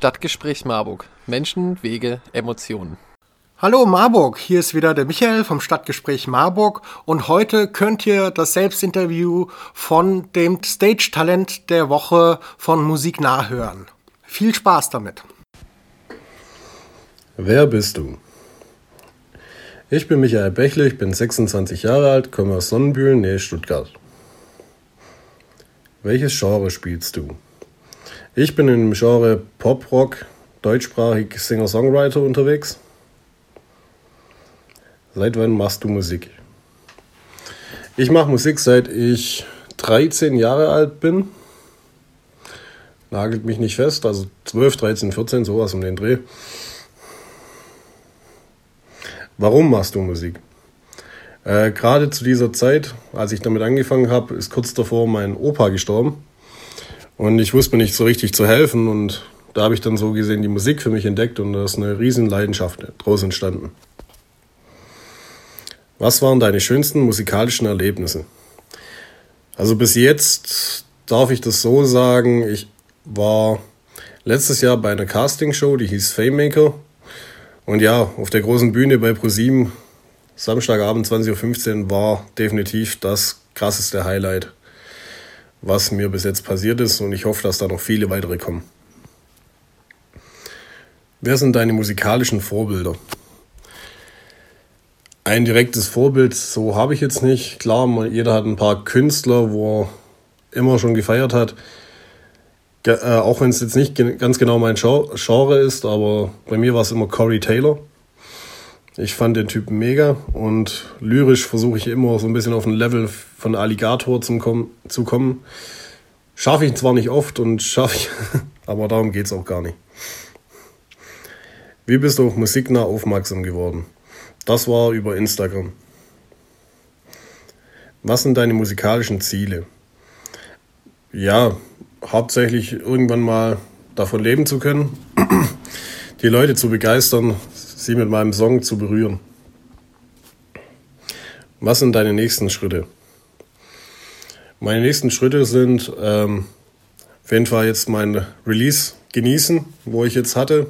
Stadtgespräch Marburg. Menschen, Wege, Emotionen. Hallo Marburg, hier ist wieder der Michael vom Stadtgespräch Marburg und heute könnt ihr das Selbstinterview von dem Stage-Talent der Woche von Musik nachhören. Viel Spaß damit. Wer bist du? Ich bin Michael Bechle, ich bin 26 Jahre alt, komme aus Sonnenbühlen, Nähe Stuttgart. Welches Genre spielst du? Ich bin im Genre Pop-Rock, deutschsprachig Singer-Songwriter unterwegs. Seit wann machst du Musik? Ich mache Musik seit ich 13 Jahre alt bin. Nagelt mich nicht fest, also 12, 13, 14, sowas um den Dreh. Warum machst du Musik? Äh, Gerade zu dieser Zeit, als ich damit angefangen habe, ist kurz davor mein Opa gestorben. Und ich wusste mir nicht so richtig zu helfen. Und da habe ich dann so gesehen die Musik für mich entdeckt und da ist eine riesen Leidenschaft draus entstanden. Was waren deine schönsten musikalischen Erlebnisse? Also bis jetzt darf ich das so sagen, ich war letztes Jahr bei einer Castingshow, die hieß Fame Maker. Und ja, auf der großen Bühne bei ProSieben, Samstagabend 20.15 Uhr, war definitiv das krasseste Highlight, was mir bis jetzt passiert ist. Und ich hoffe, dass da noch viele weitere kommen. Wer sind deine musikalischen Vorbilder? Ein direktes Vorbild, so habe ich jetzt nicht. Klar, jeder hat ein paar Künstler, wo er immer schon gefeiert hat. Äh, auch wenn es jetzt nicht ganz genau mein Genre ist, aber bei mir war es immer Corey Taylor. Ich fand den Typen mega und lyrisch versuche ich immer so ein bisschen auf ein Level von Alligator zum kommen, zu kommen. Schaffe ich zwar nicht oft und schaffe ich, aber darum geht es auch gar nicht. Wie bist du auf Musiknah aufmerksam geworden? Das war über Instagram. Was sind deine musikalischen Ziele? Ja, hauptsächlich irgendwann mal davon leben zu können, die Leute zu begeistern, sie mit meinem Song zu berühren. Was sind deine nächsten Schritte? Meine nächsten Schritte sind ähm, auf jeden Fall jetzt mein Release genießen, wo ich jetzt hatte.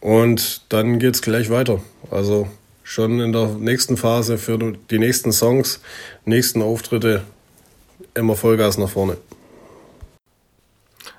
Und dann geht es gleich weiter. Also schon in der nächsten Phase für die nächsten Songs, nächsten Auftritte immer Vollgas nach vorne.